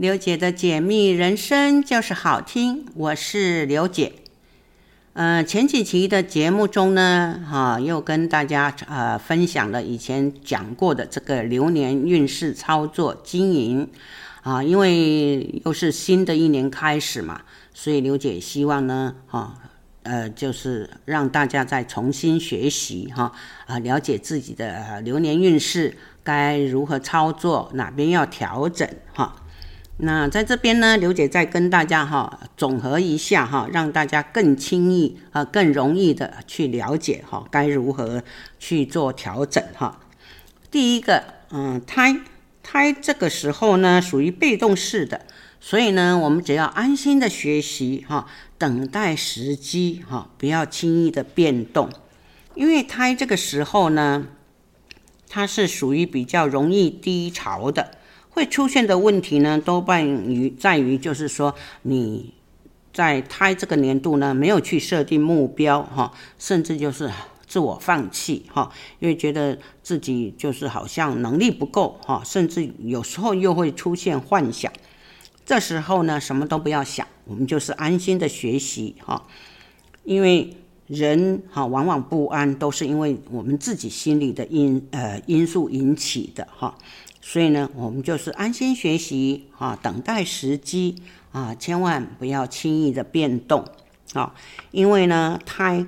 刘姐的解密人生就是好听，我是刘姐。呃，前几期的节目中呢，哈、又跟大家呃分享了以前讲过的这个流年运势操作经营啊，因为又是新的一年开始嘛，所以刘姐希望呢，哈、呃，就是让大家再重新学习哈，啊，了解自己的、流年运势。该如何操作？哪边要调整？哈，那在这边呢，刘姐再跟大家哈总和一下哈，让大家更轻易啊、更容易的去了解哈，该如何去做调整哈。第一个，嗯，胎胎这个时候呢属于被动式的，所以呢，我们只要安心的学习哈，等待时机哈，不要轻易的变动，因为胎这个时候呢。它是属于比较容易低潮的，会出现的问题呢，多半于在于就是说你在胎这个年度呢，没有去设定目标哈，甚至就是自我放弃哈，因为觉得自己就是好像能力不够哈，甚至有时候又会出现幻想，这时候呢，什么都不要想，我们就是安心的学习哈，因为。人哈，往往不安都是因为我们自己心里的因呃因素引起的哈，所以呢，我们就是安心学习啊，等待时机啊，千万不要轻易的变动啊，因为呢，胎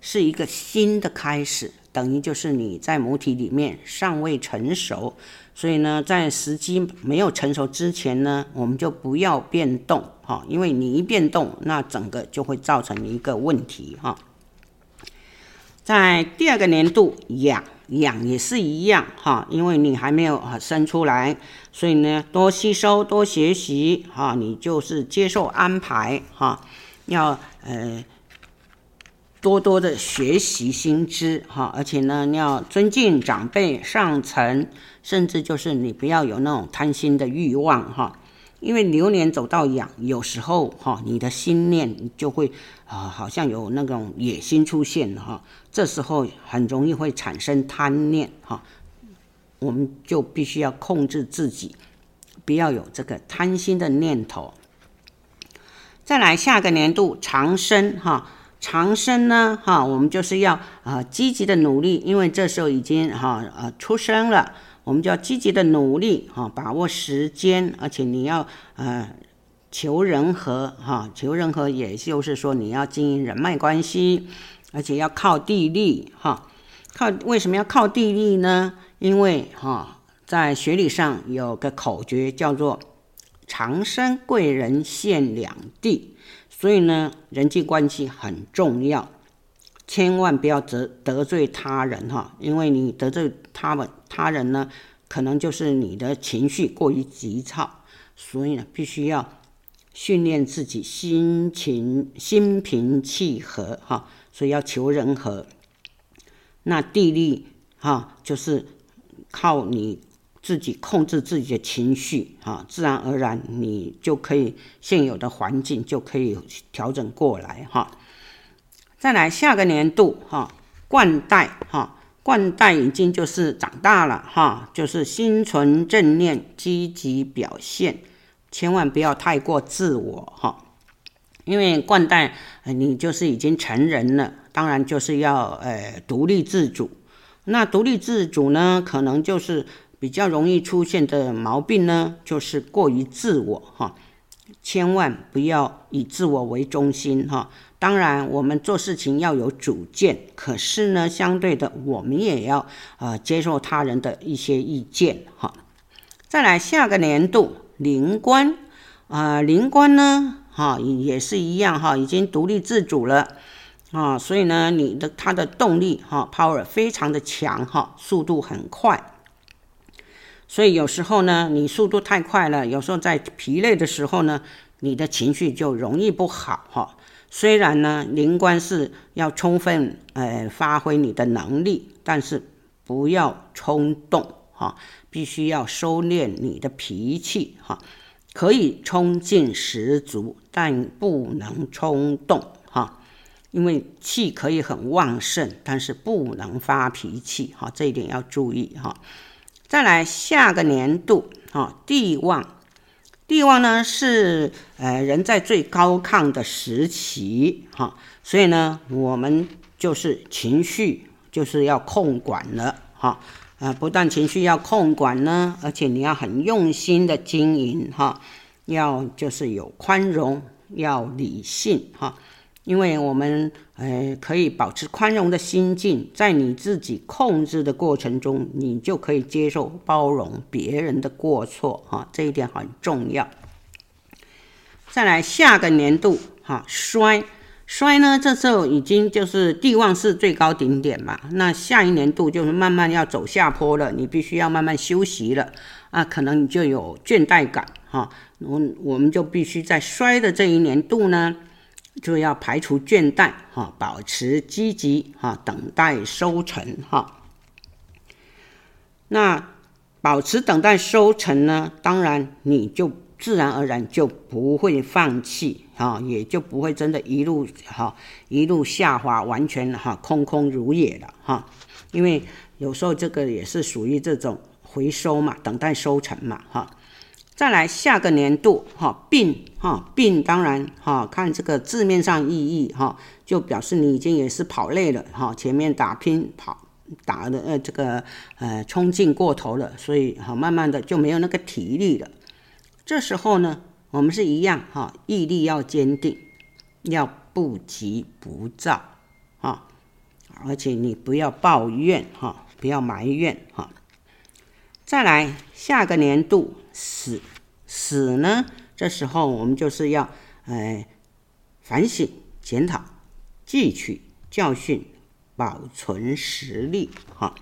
是一个新的开始，等于就是你在母体里面尚未成熟，所以呢，在时机没有成熟之前呢，我们就不要变动哈，因为你一变动，那整个就会造成一个问题哈。在第二个年度养养也是一样哈，因为你还没有生出来，所以呢，多吸收多学习哈，你就是接受安排哈，要呃多多的学习新知哈，而且呢，你要尊敬长辈上层，甚至就是你不要有那种贪心的欲望哈。因为流年走到养，有时候哈，你的心念就会啊，好像有那种野心出现哈，这时候很容易会产生贪念哈，我们就必须要控制自己，不要有这个贪心的念头。再来下个年度长生哈，长生呢哈，我们就是要啊积极的努力，因为这时候已经哈呃出生了。我们就要积极的努力哈，把握时间，而且你要呃求人和哈，求人和，也就是说你要经营人脉关系，而且要靠地利哈。靠为什么要靠地利呢？因为哈，在学理上有个口诀叫做“长生贵人现两地”，所以呢，人际关系很重要。千万不要得得罪他人哈，因为你得罪他们他人呢，可能就是你的情绪过于急躁，所以呢，必须要训练自己心情心平气和哈，所以要求人和。那地利哈，就是靠你自己控制自己的情绪哈，自然而然你就可以现有的环境就可以调整过来哈。再来下个年度哈，冠带哈，冠带已经就是长大了哈，就是心存正念，积极表现，千万不要太过自我哈，因为冠带你就是已经成人了，当然就是要呃独立自主。那独立自主呢，可能就是比较容易出现的毛病呢，就是过于自我哈，千万不要以自我为中心哈。当然，我们做事情要有主见，可是呢，相对的，我们也要呃接受他人的一些意见哈。再来下个年度灵官。啊，灵官呢哈也是一样哈，已经独立自主了。啊，所以呢，你的他的动力哈 power 非常的强哈，速度很快，所以有时候呢，你速度太快了，有时候在疲累的时候呢，你的情绪就容易不好哈。虽然呢，灵官是要充分呃发挥你的能力，但是不要冲动哈，必须要收敛你的脾气哈。可以冲劲十足，但不能冲动哈，因为气可以很旺盛，但是不能发脾气哈，这一点要注意哈。再来下个年度哈，地旺，地旺呢是呃人在最高亢的时期，哈，所以呢，我们就是情绪就是要控管了，哈，呃，不但情绪要控管呢，而且你要很用心的经营，哈，要就是有宽容，要理性，哈。因为我们呃可以保持宽容的心境，在你自己控制的过程中，你就可以接受包容别人的过错哈，这一点很重要。再来下个年度哈衰衰呢，这时候已经就是地旺是最高顶点嘛，那下一年度就是慢慢要走下坡了，你必须要慢慢休息了啊，可能你就有倦怠感哈，我我们就必须在衰的这一年度呢。就要排除倦怠，哈，保持积极，哈，等待收成，哈。那保持等待收成呢？当然，你就自然而然就不会放弃，啊，也就不会真的一路哈一路下滑，完全哈空空如也了，哈。因为有时候这个也是属于这种回收嘛，等待收成嘛，哈。再来下个年度哈，病哈病，当然哈，看这个字面上意义哈，就表示你已经也是跑累了哈，前面打拼跑打的呃这个呃冲劲过头了，所以哈慢慢的就没有那个体力了。这时候呢，我们是一样哈，毅力要坚定，要不急不躁哈，而且你不要抱怨哈，不要埋怨哈。再来下个年度死。死呢？这时候我们就是要，呃，反省、检讨、汲取教训、保存实力，哈。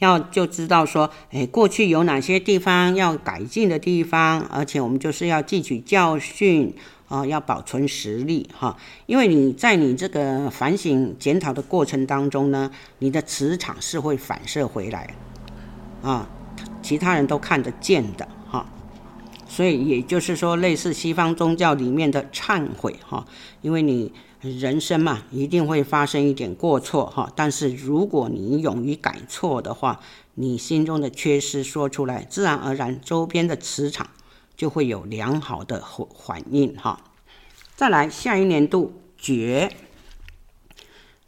要就知道说，哎，过去有哪些地方要改进的地方，而且我们就是要汲取教训，啊，要保存实力，哈。因为你在你这个反省、检讨的过程当中呢，你的磁场是会反射回来，啊，其他人都看得见的哈。所以也就是说，类似西方宗教里面的忏悔哈，因为你人生嘛，一定会发生一点过错哈。但是如果你勇于改错的话，你心中的缺失说出来，自然而然周边的磁场就会有良好的反应哈。再来下一年度绝，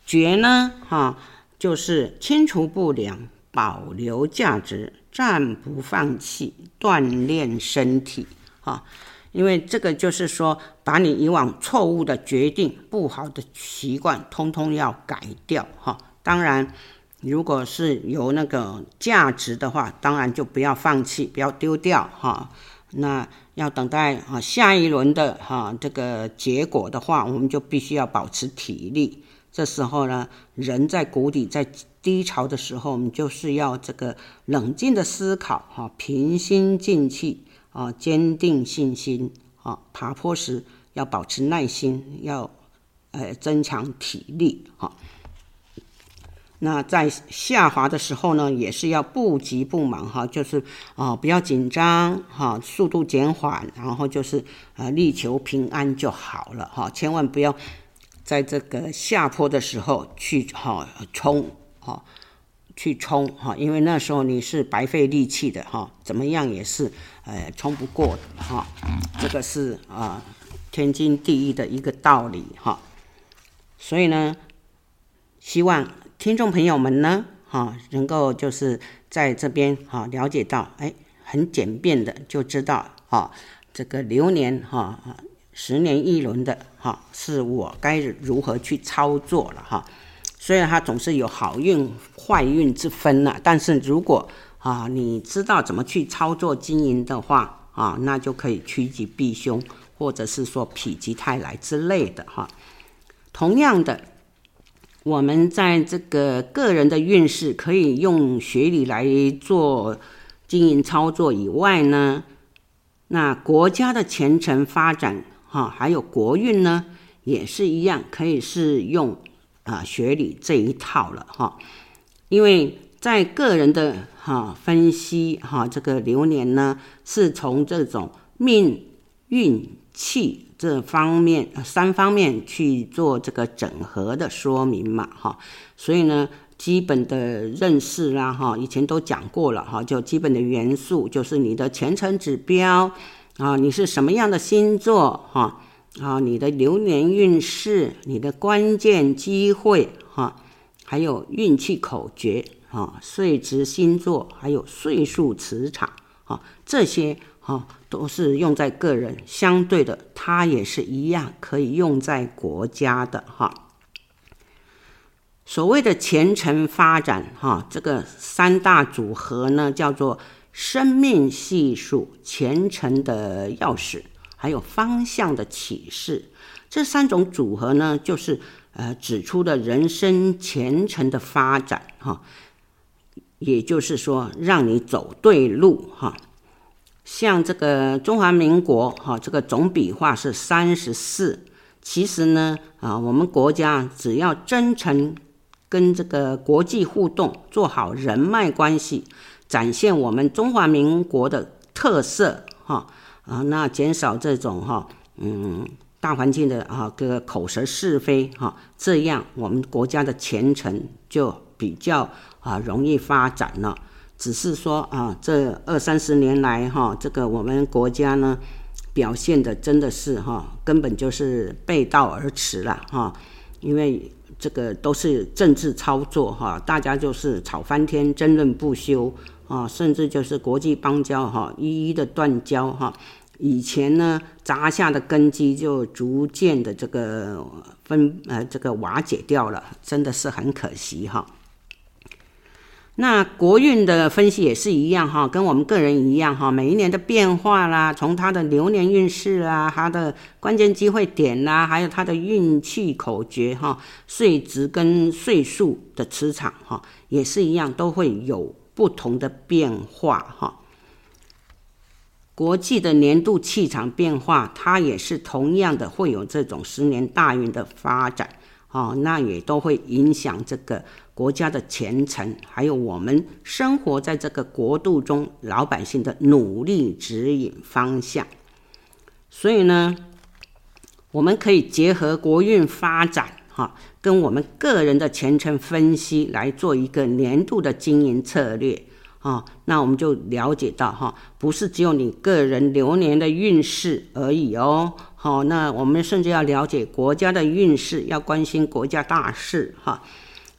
绝呢哈，就是清除不良，保留价值。暂不放弃锻炼身体，哈，因为这个就是说，把你以往错误的决定、不好的习惯，通通要改掉，哈。当然，如果是有那个价值的话，当然就不要放弃，不要丢掉，哈。那要等待啊下一轮的哈这个结果的话，我们就必须要保持体力。这时候呢，人在谷底，在低潮的时候，我们就是要这个冷静的思考，哈，平心静气，啊，坚定信心，啊，爬坡时要保持耐心，要，呃，增强体力，哈。那在下滑的时候呢，也是要不急不忙，哈，就是啊，不要紧张，哈，速度减缓，然后就是呃，力求平安就好了，哈，千万不要。在这个下坡的时候去哈冲哈去冲哈，因为那时候你是白费力气的哈，怎么样也是呃冲不过的哈，这个是啊天经地义的一个道理哈。所以呢，希望听众朋友们呢哈能够就是在这边哈了解到，哎，很简便的就知道哈这个流年哈。十年一轮的哈，是我该如何去操作了哈。虽然它总是有好运坏运之分呐，但是如果啊你知道怎么去操作经营的话啊，那就可以趋吉避凶，或者是说否极泰来之类的哈。同样的，我们在这个个人的运势可以用学理来做经营操作以外呢，那国家的前程发展。哈，还有国运呢，也是一样，可以是用啊学理这一套了哈。因为在个人的哈分析哈，这个流年呢，是从这种命运气这方面三方面去做这个整合的说明嘛哈。所以呢，基本的认识啦，哈，以前都讲过了，哈，就基本的元素就是你的前程指标啊，你是什么样的星座，哈，啊，你的流年运势，你的关键机会，哈，还有运气口诀，啊，岁值星座，还有岁数磁场，啊，这些，哈。都是用在个人，相对的，它也是一样可以用在国家的哈。所谓的前程发展哈，这个三大组合呢，叫做生命系数、前程的钥匙，还有方向的启示。这三种组合呢，就是呃指出的人生前程的发展哈，也就是说，让你走对路哈。像这个中华民国哈，这个总笔画是三十四。其实呢，啊，我们国家只要真诚跟这个国际互动，做好人脉关系，展现我们中华民国的特色哈啊，那减少这种哈嗯大环境的啊个口舌是非哈，这样我们国家的前程就比较啊容易发展了。只是说啊，这二三十年来哈，这个我们国家呢表现的真的是哈，根本就是背道而驰了哈。因为这个都是政治操作哈，大家就是吵翻天，争论不休啊，甚至就是国际邦交哈，一一的断交哈。以前呢扎下的根基就逐渐的这个分呃这个瓦解掉了，真的是很可惜哈。那国运的分析也是一样哈，跟我们个人一样哈，每一年的变化啦，从它的流年运势啊，它的关键机会点啦，还有它的运气口诀哈，岁值跟岁数的磁场哈，也是一样，都会有不同的变化哈。国际的年度气场变化，它也是同样的会有这种十年大运的发展。哦，那也都会影响这个国家的前程，还有我们生活在这个国度中老百姓的努力指引方向。所以呢，我们可以结合国运发展，哈，跟我们个人的前程分析来做一个年度的经营策略。啊，那我们就了解到哈，不是只有你个人流年的运势而已哦。好，那我们甚至要了解国家的运势，要关心国家大事哈。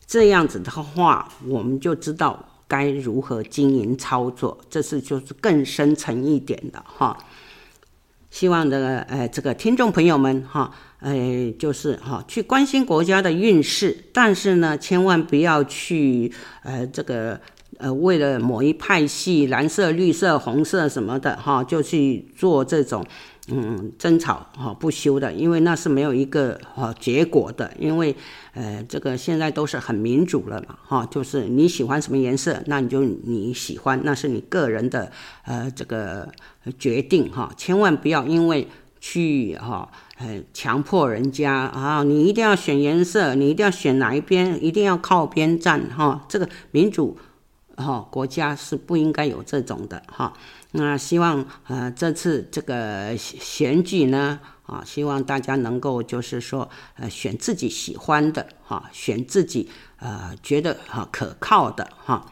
这样子的话，我们就知道该如何经营操作。这是就是更深层一点的哈。希望的呃这个听众朋友们哈，呃就是哈去关心国家的运势，但是呢，千万不要去呃这个。呃，为了某一派系，蓝色、绿色、红色什么的，哈，就去做这种嗯争吵哈不休的，因为那是没有一个哈结果的。因为呃，这个现在都是很民主了嘛，哈，就是你喜欢什么颜色，那你就你喜欢，那是你个人的呃这个决定哈，千万不要因为去哈呃强迫人家啊，你一定要选颜色，你一定要选哪一边，一定要靠边站哈，这个民主。哈，国家是不应该有这种的哈。那希望呃这次这个选举呢，啊，希望大家能够就是说呃选自己喜欢的哈，选自己呃觉得哈可靠的哈。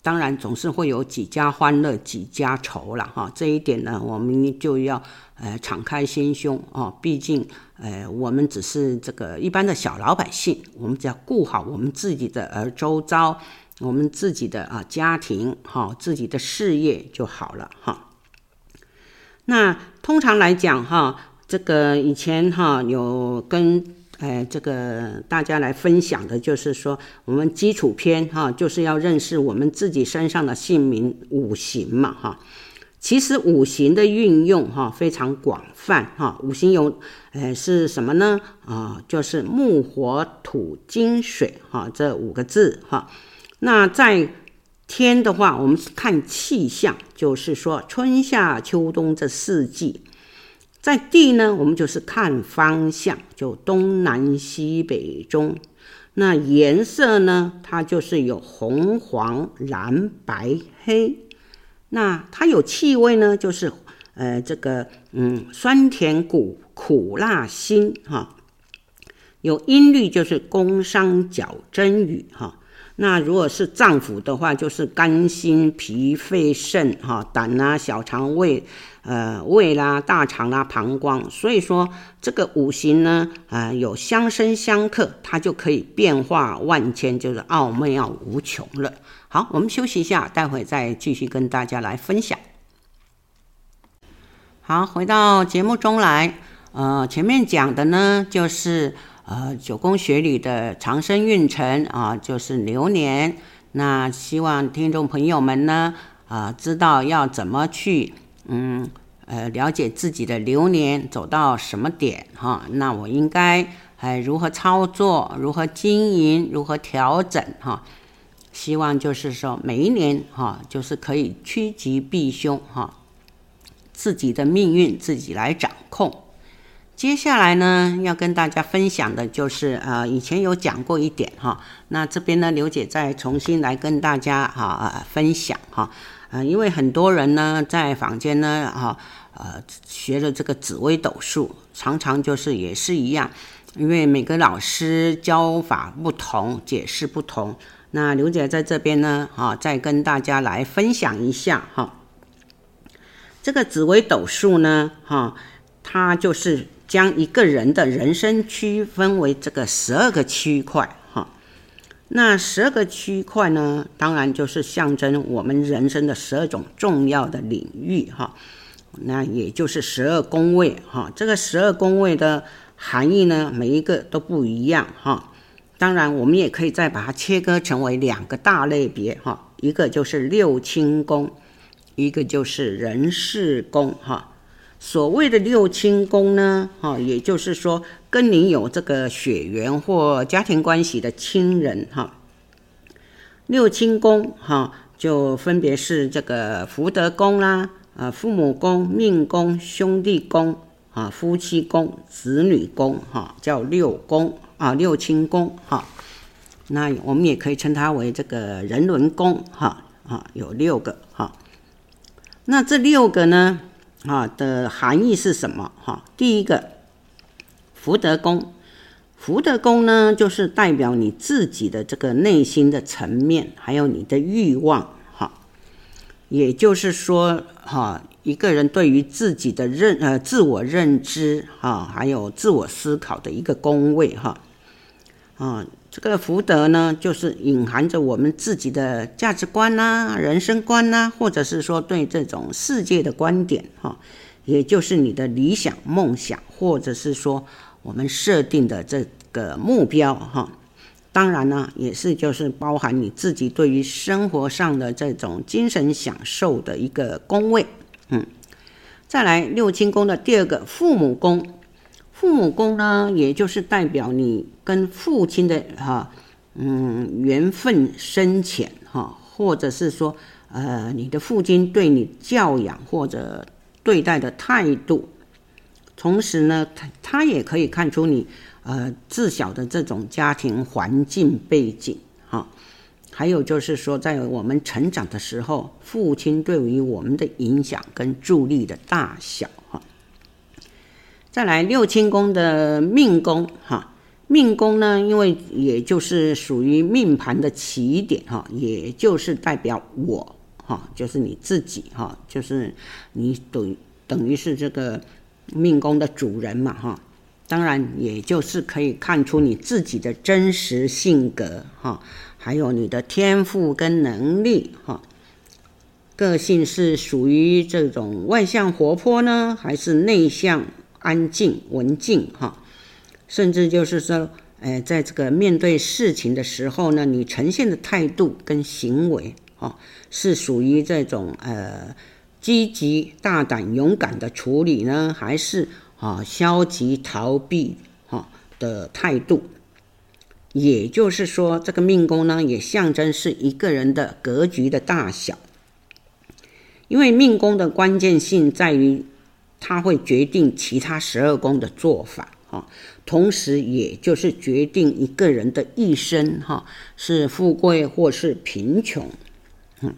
当然总是会有几家欢乐几家愁了哈。这一点呢，我们就要呃敞开心胸啊。毕竟呃我们只是这个一般的小老百姓，我们只要顾好我们自己的呃周遭。我们自己的啊家庭哈，自己的事业就好了哈。那通常来讲哈，这个以前哈有跟哎这个大家来分享的，就是说我们基础篇哈，就是要认识我们自己身上的姓名五行嘛哈。其实五行的运用哈非常广泛哈，五行有呃是什么呢？啊，就是木火土金水哈这五个字哈。那在天的话，我们看气象，就是说春夏秋冬这四季；在地呢，我们就是看方向，就东南西北中。那颜色呢，它就是有红黄蓝白黑。那它有气味呢，就是呃这个嗯酸甜苦苦辣辛哈。有音律就是宫商角徵羽哈。那如果是脏腑的话，就是肝、心、脾、肺、肾，哈，胆啊，小肠胃，呃，胃啦，大肠啦，膀胱。所以说，这个五行呢，呃，有相生相克，它就可以变化万千，就是奥妙无穷了。好，我们休息一下，待会再继续跟大家来分享。好，回到节目中来，呃，前面讲的呢，就是。呃，九宫学里的长生运程啊，就是流年。那希望听众朋友们呢，啊、知道要怎么去，嗯，呃，了解自己的流年走到什么点哈。那我应该还、呃、如何操作，如何经营，如何调整哈。希望就是说每一年哈，就是可以趋吉避凶哈，自己的命运自己来掌控。接下来呢，要跟大家分享的就是，呃，以前有讲过一点哈，那这边呢，刘姐再重新来跟大家哈、分享哈，呃，因为很多人呢在坊间呢哈，呃，学了这个紫微斗数，常常就是也是一样，因为每个老师教法不同，解释不同，那刘姐在这边呢，哈，再跟大家来分享一下哈，这个紫微斗数呢，哈，它就是。将一个人的人生区分为这个十二个区块，哈，那十二个区块呢，当然就是象征我们人生的十二种重要的领域，哈，那也就是十二宫位，哈，这个十二宫位的含义呢，每一个都不一样，哈，当然我们也可以再把它切割成为两个大类别，哈，一个就是六亲宫，一个就是人事宫，哈。所谓的六亲宫呢，哈，也就是说跟你有这个血缘或家庭关系的亲人，哈。六亲宫，哈，就分别是这个福德宫啦，啊，父母宫、命宫、兄弟宫，啊，夫妻宫、子女宫，哈，叫六宫啊，六亲宫，哈。那我们也可以称它为这个人伦宫，哈，啊，有六个，哈。那这六个呢？啊的含义是什么？哈，第一个福德宫，福德宫呢，就是代表你自己的这个内心的层面，还有你的欲望，哈，也就是说，哈，一个人对于自己的认呃自我认知，哈，还有自我思考的一个宫位，哈，啊。这个福德呢，就是隐含着我们自己的价值观呐、人生观呐、或者是说对这种世界的观点哈，也就是你的理想梦想，或者是说我们设定的这个目标哈。当然呢，也是就是包含你自己对于生活上的这种精神享受的一个宫位。嗯，再来六亲宫的第二个父母宫。父母宫呢，也就是代表你跟父亲的哈，嗯，缘分深浅哈，或者是说，呃，你的父亲对你教养或者对待的态度，同时呢，他他也可以看出你呃自小的这种家庭环境背景哈，还有就是说，在我们成长的时候，父亲对于我们的影响跟助力的大小哈。再来六亲宫的命宫哈，命宫呢，因为也就是属于命盘的起点哈，也就是代表我哈，就是你自己哈，就是你等等于是这个命宫的主人嘛哈，当然也就是可以看出你自己的真实性格哈，还有你的天赋跟能力哈，个性是属于这种外向活泼呢，还是内向？安静、文静，哈，甚至就是说，呃，在这个面对事情的时候呢，你呈现的态度跟行为，哈，是属于这种呃积极、大胆、勇敢的处理呢，还是啊消极逃避哈的态度？也就是说，这个命宫呢，也象征是一个人的格局的大小，因为命宫的关键性在于。它会决定其他十二宫的做法，哈，同时也就是决定一个人的一生，哈，是富贵或是贫穷，嗯，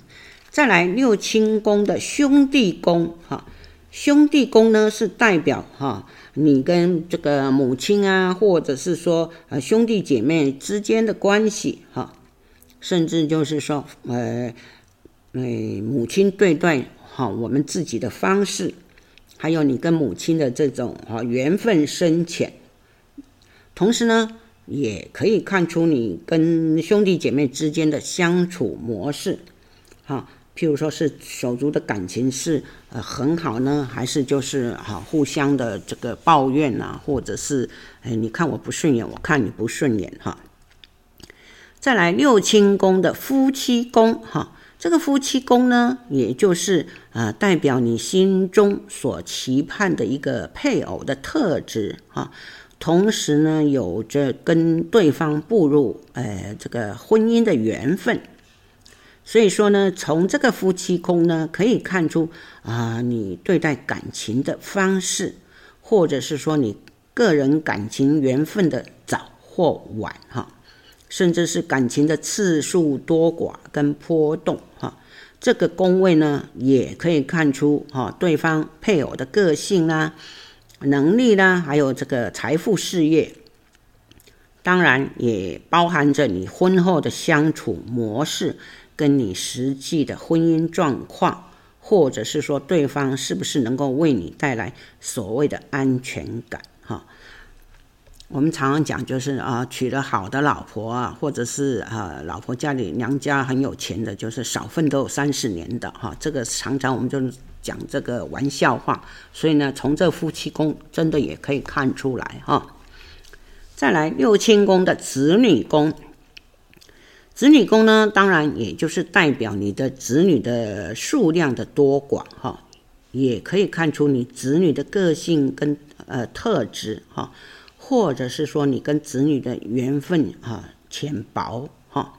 再来六亲宫的兄弟宫，哈，兄弟宫呢是代表哈你跟这个母亲啊，或者是说呃兄弟姐妹之间的关系，哈，甚至就是说，呃，呃，母亲对待哈我们自己的方式，还有你跟母亲的这种啊缘分深浅，同时呢，也可以看出你跟兄弟姐妹之间的相处模式，哈。譬如说是手足的感情是呃很好呢，还是就是哈、互相的这个抱怨啊，或者是哎你看我不顺眼，我看你不顺眼哈。再来六亲宫的夫妻宫哈，这个夫妻宫呢，也就是呃代表你心中所期盼的一个配偶的特质哈，同时呢有着跟对方步入呃这个婚姻的缘分。所以说呢，从这个夫妻宫呢，可以看出啊，你对待感情的方式，或者是说你个人感情缘分的早或晚哈，甚至是感情的次数多寡跟波动哈，这个宫位呢，也可以看出哈，对方配偶的个性啦、能力呢，还有这个财富事业，当然也包含着你婚后的相处模式。跟你实际的婚姻状况，或者是说对方是不是能够为你带来所谓的安全感？哈，我们常常讲就是啊，娶了好的老婆啊，或者是啊，老婆家里娘家很有钱的，就是少奋斗三十年的哈。这个常常我们就讲这个玩笑话，所以呢，从这夫妻宫真的也可以看出来哈。再来六亲宫的子女宫。子女宫呢，当然也就是代表你的子女的数量的多寡哈，也可以看出你子女的个性跟呃特质哈，或者是说你跟子女的缘分哈浅薄哈，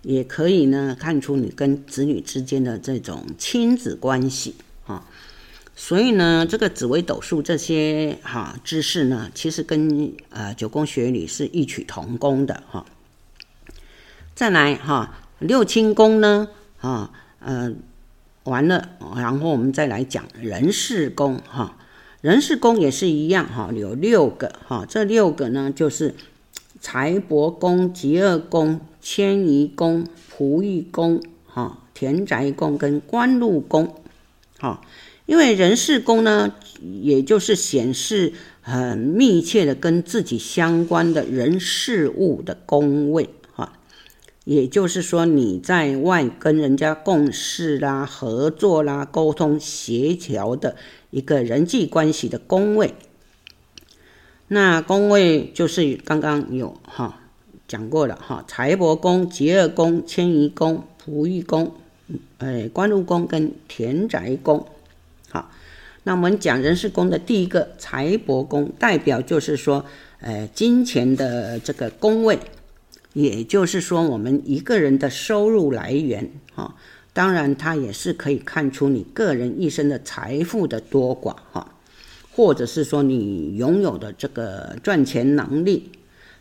也可以呢看出你跟子女之间的这种亲子关系。所以呢，这个紫微斗数这些哈知识呢，其实跟呃九宫学理是异曲同工的哈。再来哈，六亲宫呢，啊，呃，完了，然后我们再来讲人事宫哈，人事宫也是一样哈，有六个哈，这六个呢就是财帛宫、吉厄宫、迁移宫、仆役宫、哈田宅宫跟官禄宫，哈，因为人事宫呢，也就是显示很密切的跟自己相关的人事物的宫位哈。也就是说，你在外跟人家共事啦、合作啦、沟通协调的一个人际关系的宫位。那宫位就是刚刚有哈讲过了哈，财帛宫、疾厄宫、迁移宫、仆役宫、哎官禄宫跟田宅宫。好，那我们讲人事宫的第一个财帛宫，代表就是说，呃，金钱的这个宫位。也就是说，我们一个人的收入来源，哈，当然它也是可以看出你个人一生的财富的多寡，哈，或者是说你拥有的这个赚钱能力，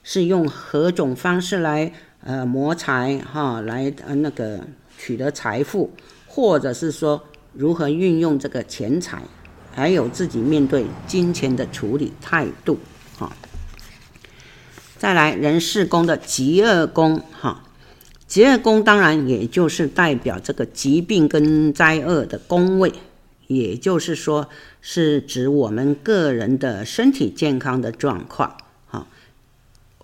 是用何种方式来呃谋财，哈，来呃那个取得财富，或者是说如何运用这个钱财，还有自己面对金钱的处理态度，哈。再来人事宫的疾厄宫，哈，疾厄宫当然也就是代表这个疾病跟灾厄的宫位，也就是说是指我们个人的身体健康的状况，哈，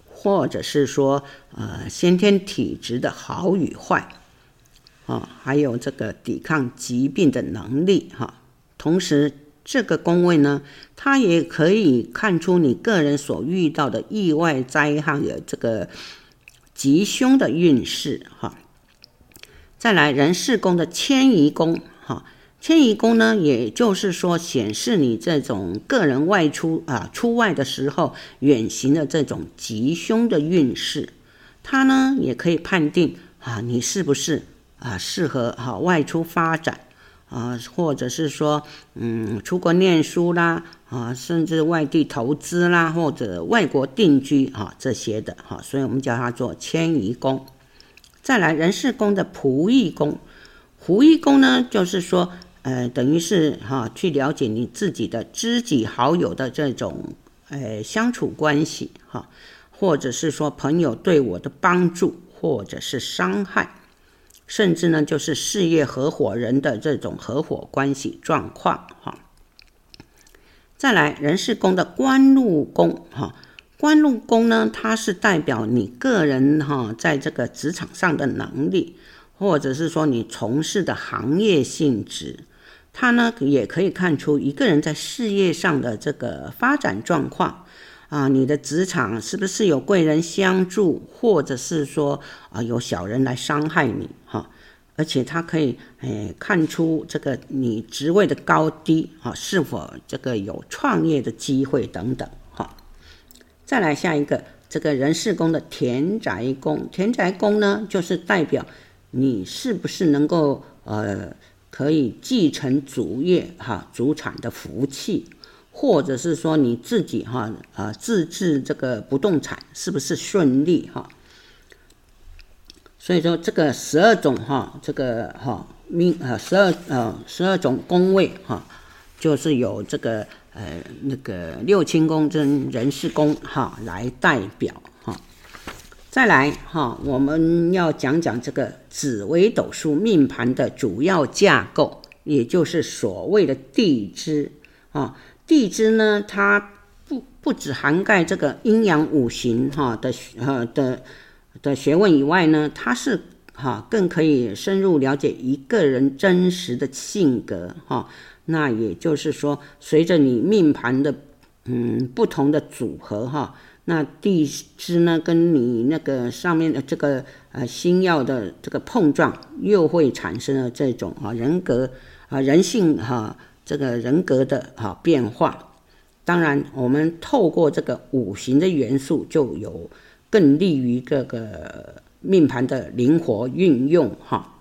或者是说呃先天体质的好与坏，啊，还有这个抵抗疾病的能力，哈，同时。这个宫位呢，它也可以看出你个人所遇到的意外灾害的这个吉凶的运势哈。再来人事宫的迁移宫哈，迁移宫呢，也就是说显示你这种个人外出啊出外的时候远行的这种吉凶的运势，它呢也可以判定啊你是不是啊适合哈外出发展。啊，或者是说，嗯，出国念书啦，啊，甚至外地投资啦，或者外国定居啊，这些的哈，所以我们叫它做迁移宫。再来人事宫的仆役宫，仆役宫呢，就是说，呃，等于是哈，去了解你自己的知己好友的这种，呃，相处关系哈，或者是说朋友对我的帮助。或者是伤害，甚至呢就是事业合伙人的这种合伙关系状况哈。再来人事宫的官禄宫哈，官禄宫呢，它是代表你个人哈在这个职场上的能力，或者是说你从事的行业性质。它呢也可以看出一个人在事业上的这个发展状况啊，你的职场是不是有贵人相助，或者是说啊有小人来伤害你哈？而且他可以诶看出这个你职位的高低啊，是否这个有创业的机会等等哈。再来下一个这个人事宫的田宅宫，田宅宫呢就是代表你是不是能够呃。可以继承祖业哈祖产的福气，或者是说你自己哈啊自制这个不动产是不是顺利哈？所以说这个十二种哈这个哈命啊十二呃十二种宫位哈，就是有这个呃那个六亲宫跟人事宫哈来代表哈。再来哈，我们要讲讲这个紫微斗数命盘的主要架构，也就是所谓的地支啊。地支呢，它不不只涵盖这个阴阳五行哈的呃的的学问以外呢，它是哈更可以深入了解一个人真实的性格哈。那也就是说，随着你命盘的嗯不同的组合哈。那地支呢，跟你那个上面的这个呃星曜的这个碰撞，又会产生了这种啊人格啊人性哈这个人格的哈变化。当然，我们透过这个五行的元素，就有更利于这个命盘的灵活运用哈。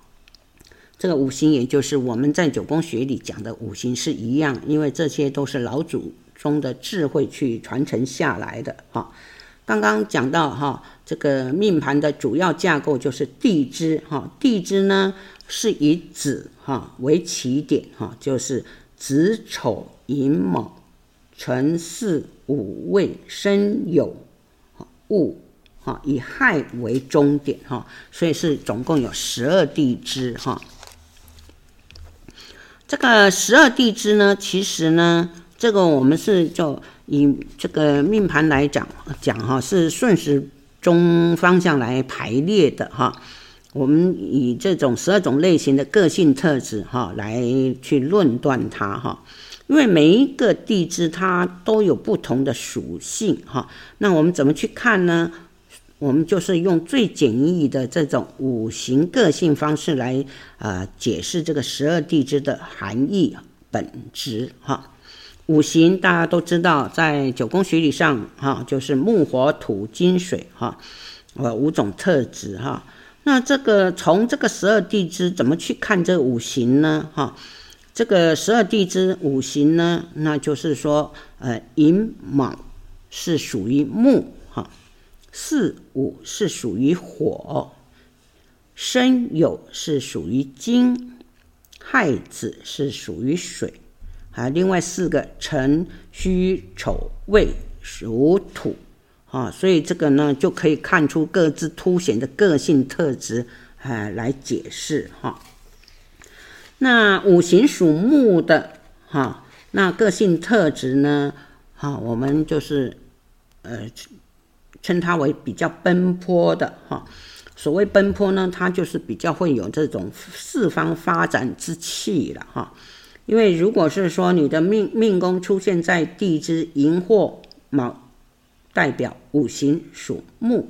这个五行也就是我们在九宫学里讲的五行是一样，因为这些都是老祖。宗的智慧去传承下来的哈，刚刚讲到哈，这个命盘的主要架构就是地支哈，地支呢是以子哈为起点哈，就是子丑寅卯辰巳午未申酉戊哈，以亥为终点哈，所以是总共有十二地支哈。这个十二地支呢，其实呢。这个我们是就以这个命盘来讲讲哈，是顺时钟方向来排列的哈。我们以这种十二种类型的个性特质哈来去论断它哈，因为每一个地支它都有不同的属性哈。那我们怎么去看呢？我们就是用最简易的这种五行个性方式来啊解释这个十二地支的含义本质哈。五行大家都知道，在九宫学理上，哈，就是木、火、土、金、水，哈，呃，五种特质，哈。那这个从这个十二地支怎么去看这五行呢？哈，这个十二地支五行呢，那就是说，呃，寅卯是属于木，哈，巳午是属于火，申酉是属于金，亥子是属于水。啊，另外四个辰戌丑未属土，啊，所以这个呢就可以看出各自凸显的个性特质，啊，来解释哈。那五行属木的，哈，那个性特质呢，哈，我们就是呃称它为比较奔波的，哈。所谓奔波呢，它就是比较会有这种四方发展之气了，哈。因为如果是说你的命命宫出现在地支寅或卯，代表五行属木，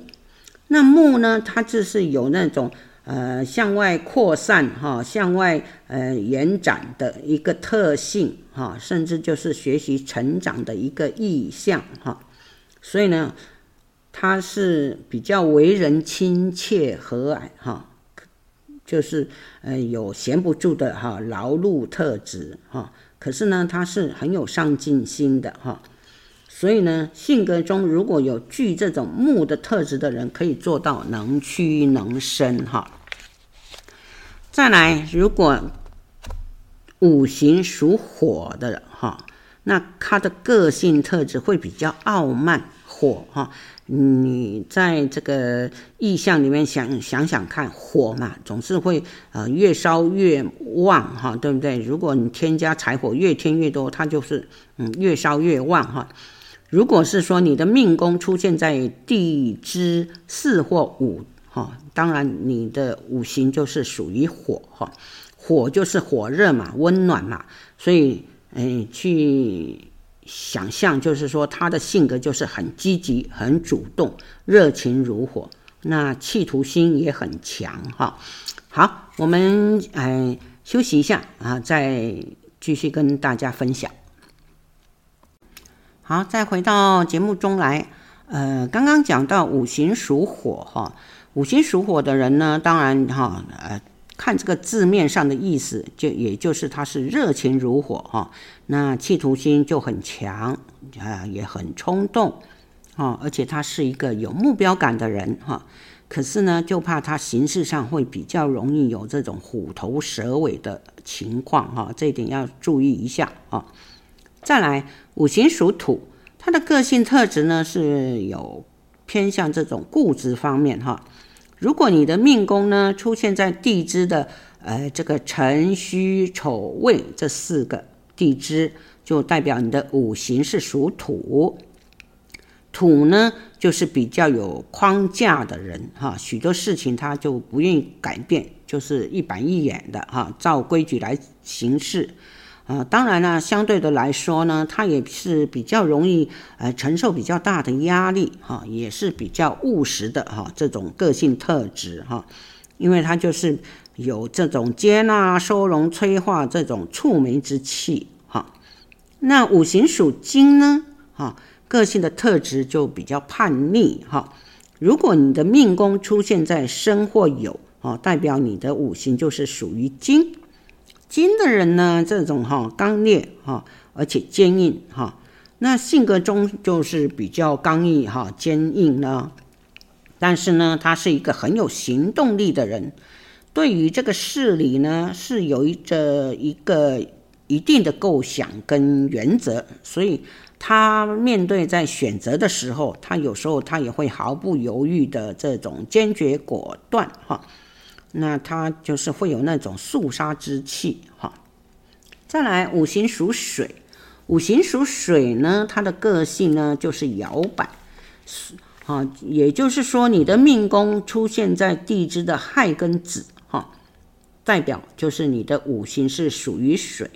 那木呢，它就是有那种呃向外扩散哈，向外呃延展的一个特性哈，甚至就是学习成长的一个意向哈，所以呢，它是比较为人亲切和蔼哈。就是呃有闲不住的哈劳碌特质哈，可是呢他是很有上进心的哈，所以呢性格中如果有具这种木的特质的人，可以做到能屈能伸哈。再来，如果五行属火的哈，那他的个性特质会比较傲慢，火哈，你在这个意象里面想想想看，火嘛，总是会呃越烧越旺哈，对不对？如果你添加柴火，越添越多，它就是嗯越烧越旺哈。如果是说你的命宫出现在地支四或五哈，当然你的五行就是属于火哈，火就是火热嘛，温暖嘛，所以哎去。想象就是说，他的性格就是很积极、很主动、热情如火，那企图心也很强哈。好，我们哎休息一下啊，再继续跟大家分享。好，再回到节目中来，呃，刚刚讲到五行属火哈，五行属火的人呢，当然哈，呃。看这个字面上的意思，就也就是他是热情如火哈，那企图心就很强啊，也很冲动啊，而且他是一个有目标感的人哈。可是呢，就怕他行事上会比较容易有这种虎头蛇尾的情况哈，这一点要注意一下啊。再来，五行属土，它的个性特质呢是有偏向这种固执方面哈。如果你的命宫呢出现在地支的呃这个辰戌丑未这四个地支，就代表你的五行是属土。土呢就是比较有框架的人哈，许多事情他就不愿意改变，就是一板一眼的哈，照规矩来行事。呃，当然呢，相对的来说呢，他也是比较容易呃承受比较大的压力哈，也是比较务实的哈这种个性特质哈，因为他就是有这种接纳、收容、催化这种触媒之气哈。那五行属金呢哈，个性的特质就比较叛逆哈。如果你的命宫出现在申或酉啊，代表你的五行就是属于金。金的人呢，这种哈刚烈哈，而且坚硬哈，那性格中就是比较刚毅哈坚硬呢。但是呢，他是一个很有行动力的人，对于这个事理呢是有着一个一定的构想跟原则，所以他面对在选择的时候，他有时候他也会毫不犹豫的这种坚决果断哈。那它就是会有那种肃杀之气哈。再来，五行属水，五行属水呢，它的个性呢就是摇摆，啊，也就是说你的命宫出现在地支的亥跟子哈，代表就是你的五行是属于水。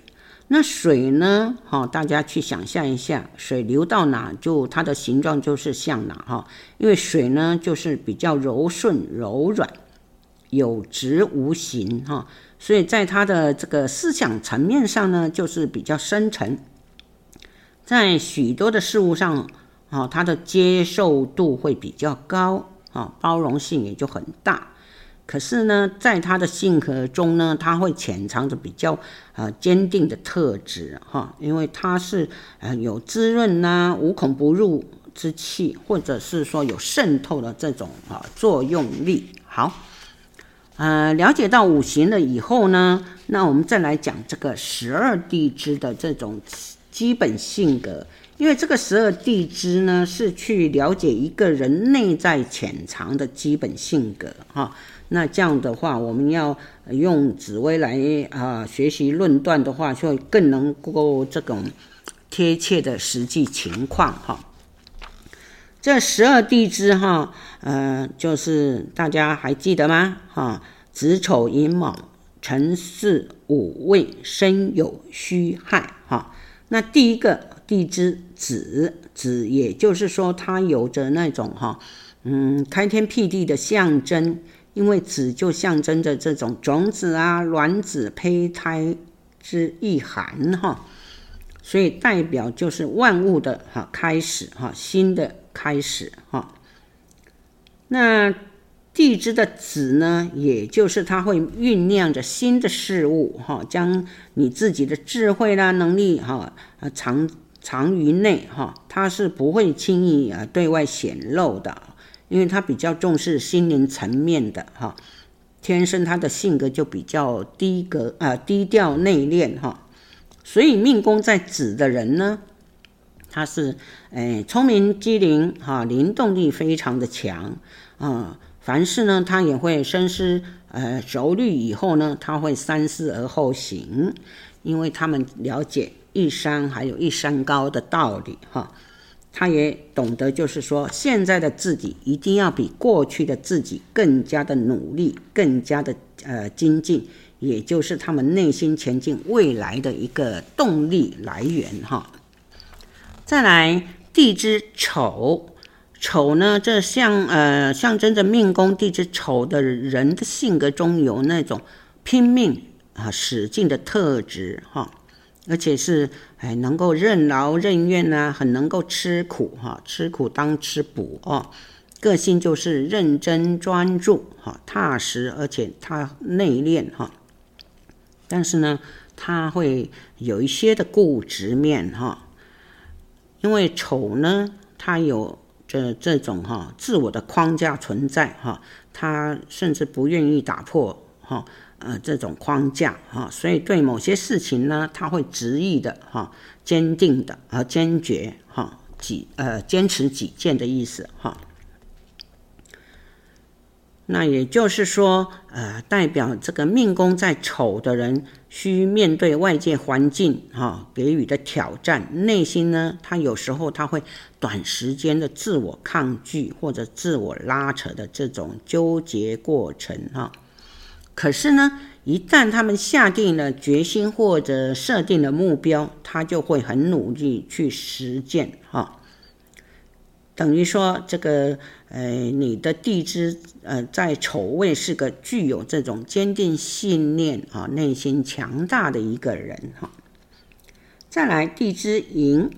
那水呢，哈，大家去想象一下，水流到哪就它的形状就是向哪哈，因为水呢就是比较柔顺柔软。有质无形哈，所以在他的这个思想层面上呢，就是比较深沉，在许多的事物上啊，他的接受度会比较高啊，包容性也就很大。可是呢，在他的性格中呢，他会潜藏着比较啊坚定的特质哈，因为他是呃有滋润呐、无孔不入之气，或者是说有渗透的这种啊作用力。好。呃，了解到五行了以后呢，那我们再来讲这个十二地支的这种基本性格。因为这个十二地支呢，是去了解一个人内在潜藏的基本性格哈。那这样的话，我们要用紫微来啊、学习论断的话，就更能够这种贴切的实际情况哈。这十二地支哈，呃，就是大家还记得吗？哈，子丑寅卯辰巳午未申酉戌亥哈。那第一个地支子，子也就是说它有着那种哈，嗯，开天辟地的象征，因为子就象征着这种种子啊、卵子、胚胎之意涵哈，所以代表就是万物的哈开始哈，新的。开始哈，那地支的子呢，也就是它会酝酿着新的事物哈，将你自己的智慧啦、能力哈啊藏藏于内哈，它是不会轻易啊对外显露的，因为它比较重视心灵层面的哈，天生他的性格就比较低格啊低调内敛哈，所以命宫在子的人呢。他是诶聪明机灵哈，灵动力非常的强啊。凡事呢，他也会深思呃熟虑以后呢，他会三思而后行，因为他们了解一山还有一山高的道理哈。他也懂得，就是说现在的自己一定要比过去的自己更加的努力，更加的呃精进，也就是他们内心前进未来的一个动力来源哈。再来，地支丑，丑呢，这象呃象征着命宫地支丑的人的性格中有那种拼命啊使劲的特质哈，而且是哎能够任劳任怨呐，很能够吃苦哈，吃苦当吃补哦，个性就是认真专注哈，踏实，而且他内敛哈，但是呢，他会有一些的固执面哈。因为丑呢，他有这这种哈自我的框架存在哈，他甚至不愿意打破哈呃这种框架哈，所以对某些事情呢，他会执意的哈，坚定的和坚决哈，己呃坚持己见的意思哈。那也就是说，呃，代表这个命宫在丑的人，需面对外界环境哈给予的挑战，内心呢，他有时候他会短时间的自我抗拒或者自我拉扯的这种纠结过程哈。可是呢，一旦他们下定了决心或者设定了目标，他就会很努力去实践哈。等于说，这个呃，你的地支呃在丑位是个具有这种坚定信念啊，内心强大的一个人哈。再来地支寅，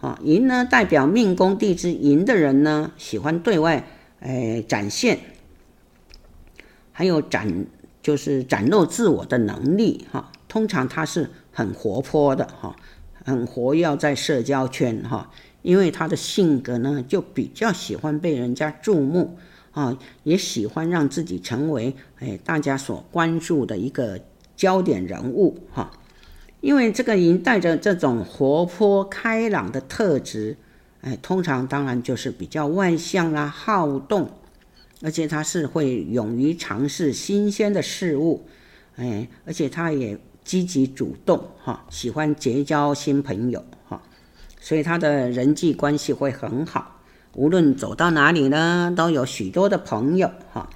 啊，寅呢代表命宫地支寅的人呢，喜欢对外呃展现，还有展就是展露自我的能力哈。通常他是很活泼的哈，很活跃在社交圈哈。因为他的性格呢，就比较喜欢被人家注目啊，也喜欢让自己成为哎大家所关注的一个焦点人物哈。因为这个人带着这种活泼开朗的特质，哎，通常当然就是比较外向啦、好动，而且他是会勇于尝试新鲜的事物，哎，而且他也积极主动哈，喜欢结交新朋友。所以他的人际关系会很好，无论走到哪里呢，都有许多的朋友哈，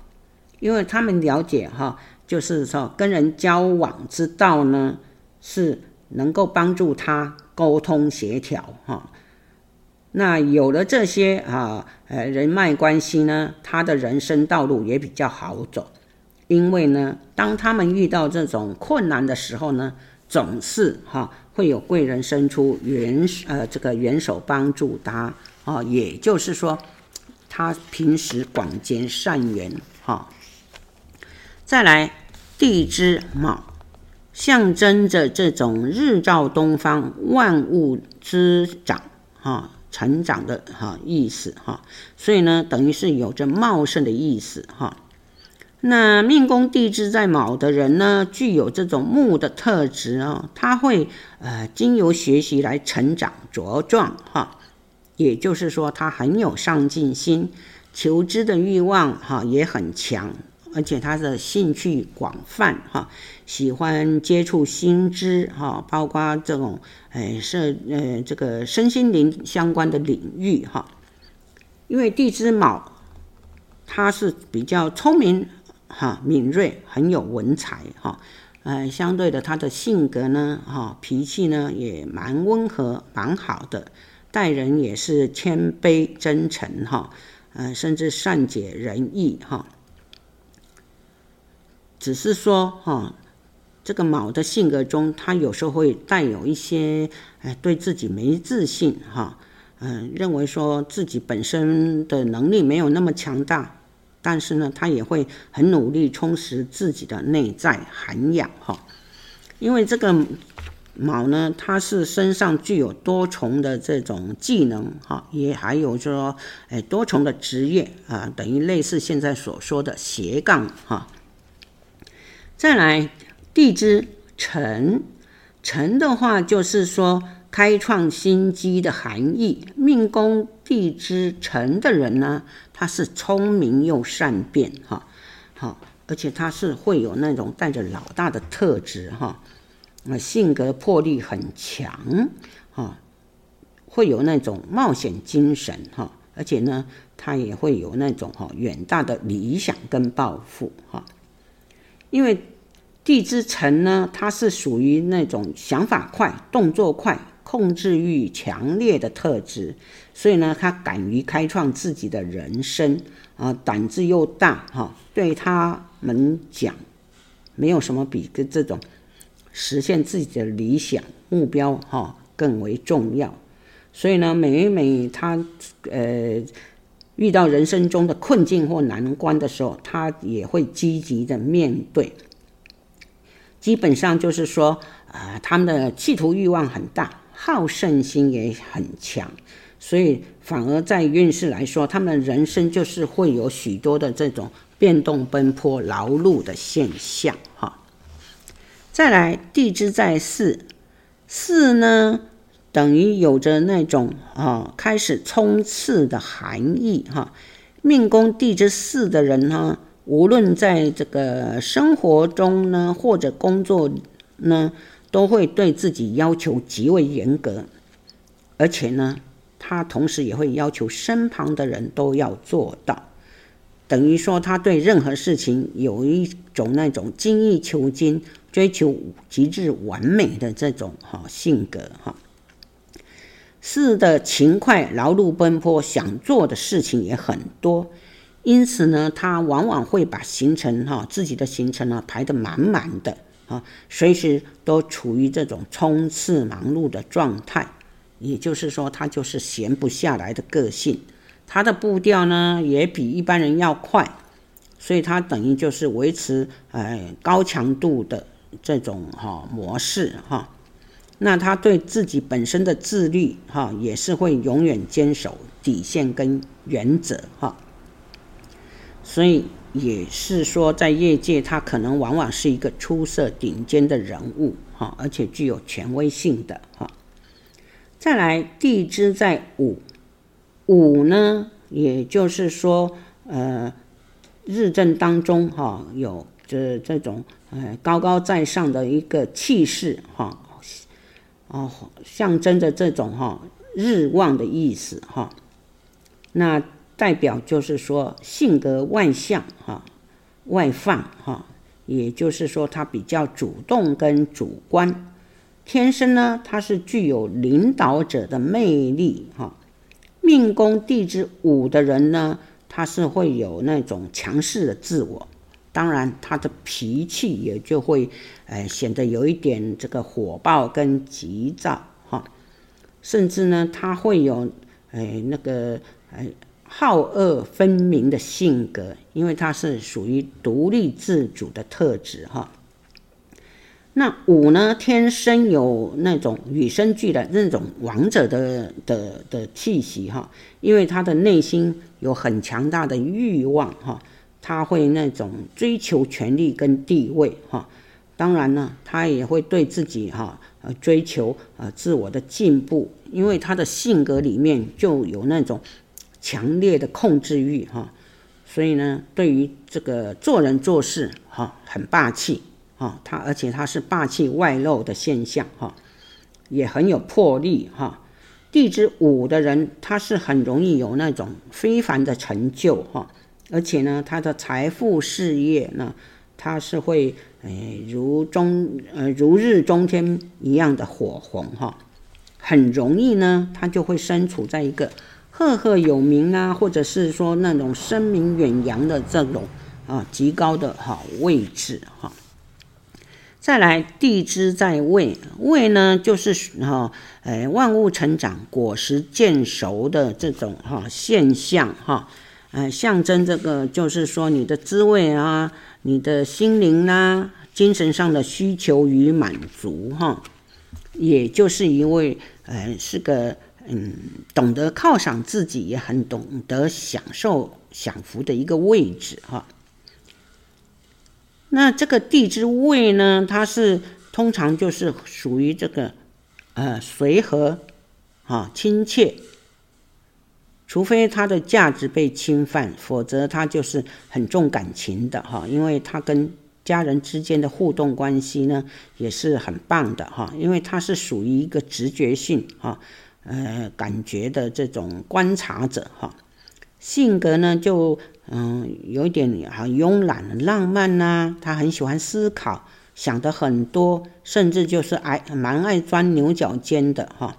因为他们了解哈，就是说跟人交往之道呢，是能够帮助他沟通协调哈。那有了这些啊，呃，人脉关系呢，他的人生道路也比较好走，因为呢，当他们遇到这种困难的时候呢，总是哈。会有贵人伸出援呃这个援手帮助他啊，也就是说，他平时广结善缘哈。再来地支卯，象征着这种日照东方、万物滋长哈、成长的哈意思哈，所以呢，等于是有着茂盛的意思哈。那命宫地支在卯的人呢，具有这种木的特质啊，他会呃经由学习来成长茁壮哈，也就是说他很有上进心，求知的欲望哈也很强，而且他的兴趣广泛哈，喜欢接触新知哈，包括这种哎是呃这个身心灵相关的领域哈，因为地支卯他是比较聪明。哈，敏锐，很有文采哈，呃，相对的，他的性格呢，哈，脾气呢也蛮温和，蛮好的，待人也是谦卑真诚哈，呃，甚至善解人意哈。只是说哈，这个卯的性格中，他有时候会带有一些，哎，对自己没自信哈，嗯，认为说自己本身的能力没有那么强大。但是呢，他也会很努力充实自己的内在涵养哈，因为这个卯呢，它是身上具有多重的这种技能哈，也还有说，哎，多重的职业啊，等于类似现在所说的斜杠哈。再来地支辰，辰的话就是说，开创新机的含义。命宫地支辰的人呢，他是聪明又善变，哈，好，而且他是会有那种带着老大的特质，哈，那性格魄力很强，哈，会有那种冒险精神，哈，而且呢，他也会有那种哈远大的理想跟抱负，哈，因为地支辰呢，它是属于那种想法快、动作快。控制欲强烈的特质，所以呢，他敢于开创自己的人生啊，胆子又大哈。对他们讲，没有什么比跟这种实现自己的理想目标哈更为重要。所以呢，每每他呃遇到人生中的困境或难关的时候，他也会积极的面对。基本上就是说啊，他们的企图欲望很大。好胜心也很强，所以反而在运势来说，他们人生就是会有许多的这种变动、奔波、劳碌的现象。哈，再来地支在巳，巳呢等于有着那种啊开始冲刺的含义。哈，命宫地支巳的人呢，无论在这个生活中呢，或者工作呢。都会对自己要求极为严格，而且呢，他同时也会要求身旁的人都要做到，等于说他对任何事情有一种那种精益求精、追求极致完美的这种哈性格哈。巳的勤快、劳碌奔波，想做的事情也很多，因此呢，他往往会把行程哈自己的行程呢排得满满的。啊，随时都处于这种冲刺忙碌的状态，也就是说，他就是闲不下来的个性。他的步调呢，也比一般人要快，所以他等于就是维持呃高强度的这种哈模式哈。那他对自己本身的自律哈，也是会永远坚守底线跟原则哈。所以。也是说，在业界，他可能往往是一个出色顶尖的人物，哈，而且具有权威性的，哈。再来，地支在午，午呢，也就是说，呃，日正当中，哈，有这这种呃高高在上的一个气势，哈，哦，象征着这种哈日旺的意思，哈，那。代表就是说性格外向哈，外放哈，也就是说他比较主动跟主观，天生呢他是具有领导者的魅力哈。命宫地支午的人呢，他是会有那种强势的自我，当然他的脾气也就会呃显得有一点这个火爆跟急躁哈，甚至呢他会有哎那个哎。好恶分明的性格，因为他是属于独立自主的特质哈。那五呢，天生有那种与生俱来那种王者的的的气息哈，因为他的内心有很强大的欲望哈，他会那种追求权力跟地位哈。当然呢，他也会对自己哈追求呃自我的进步，因为他的性格里面就有那种。强烈的控制欲哈，所以呢，对于这个做人做事哈，很霸气哈，他而且他是霸气外露的现象哈，也很有魄力哈。地支五的人，他是很容易有那种非凡的成就哈，而且呢，他的财富事业呢，他是会诶如中呃如日中天一样的火红哈，很容易呢，他就会身处在一个。赫赫有名啊，或者是说那种声名远扬的这种啊极高的哈位置哈。再来地支在位，位呢就是哈哎万物成长、果实渐熟的这种哈现象哈，呃象征这个就是说你的滋味啊，你的心灵呐、精神上的需求与满足哈，也就是因为呃是个。嗯，懂得犒赏自己，也很懂得享受享福的一个位置哈。那这个地支位呢，它是通常就是属于这个呃随和，哈亲切。除非他的价值被侵犯，否则他就是很重感情的哈，因为他跟家人之间的互动关系呢也是很棒的哈，因为他是属于一个直觉性哈，呃感觉的这种观察者哈，性格呢就嗯有点很慵懒、浪漫呐、他很喜欢思考，想得很多，甚至就是爱蛮爱钻牛角尖的哈。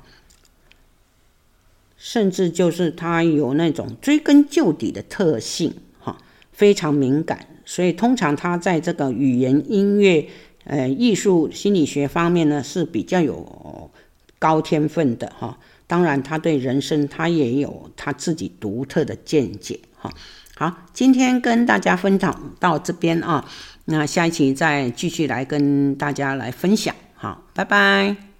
甚至就是他有那种追根究底的特性，哈，非常敏感，所以通常他在这个语言、音乐、呃艺术、心理学方面呢是比较有高天分的，哈。当然，他对人生他也有他自己独特的见解，哈。好，今天跟大家分享到这边啊，那下一期再继续来跟大家来分享，好，拜拜。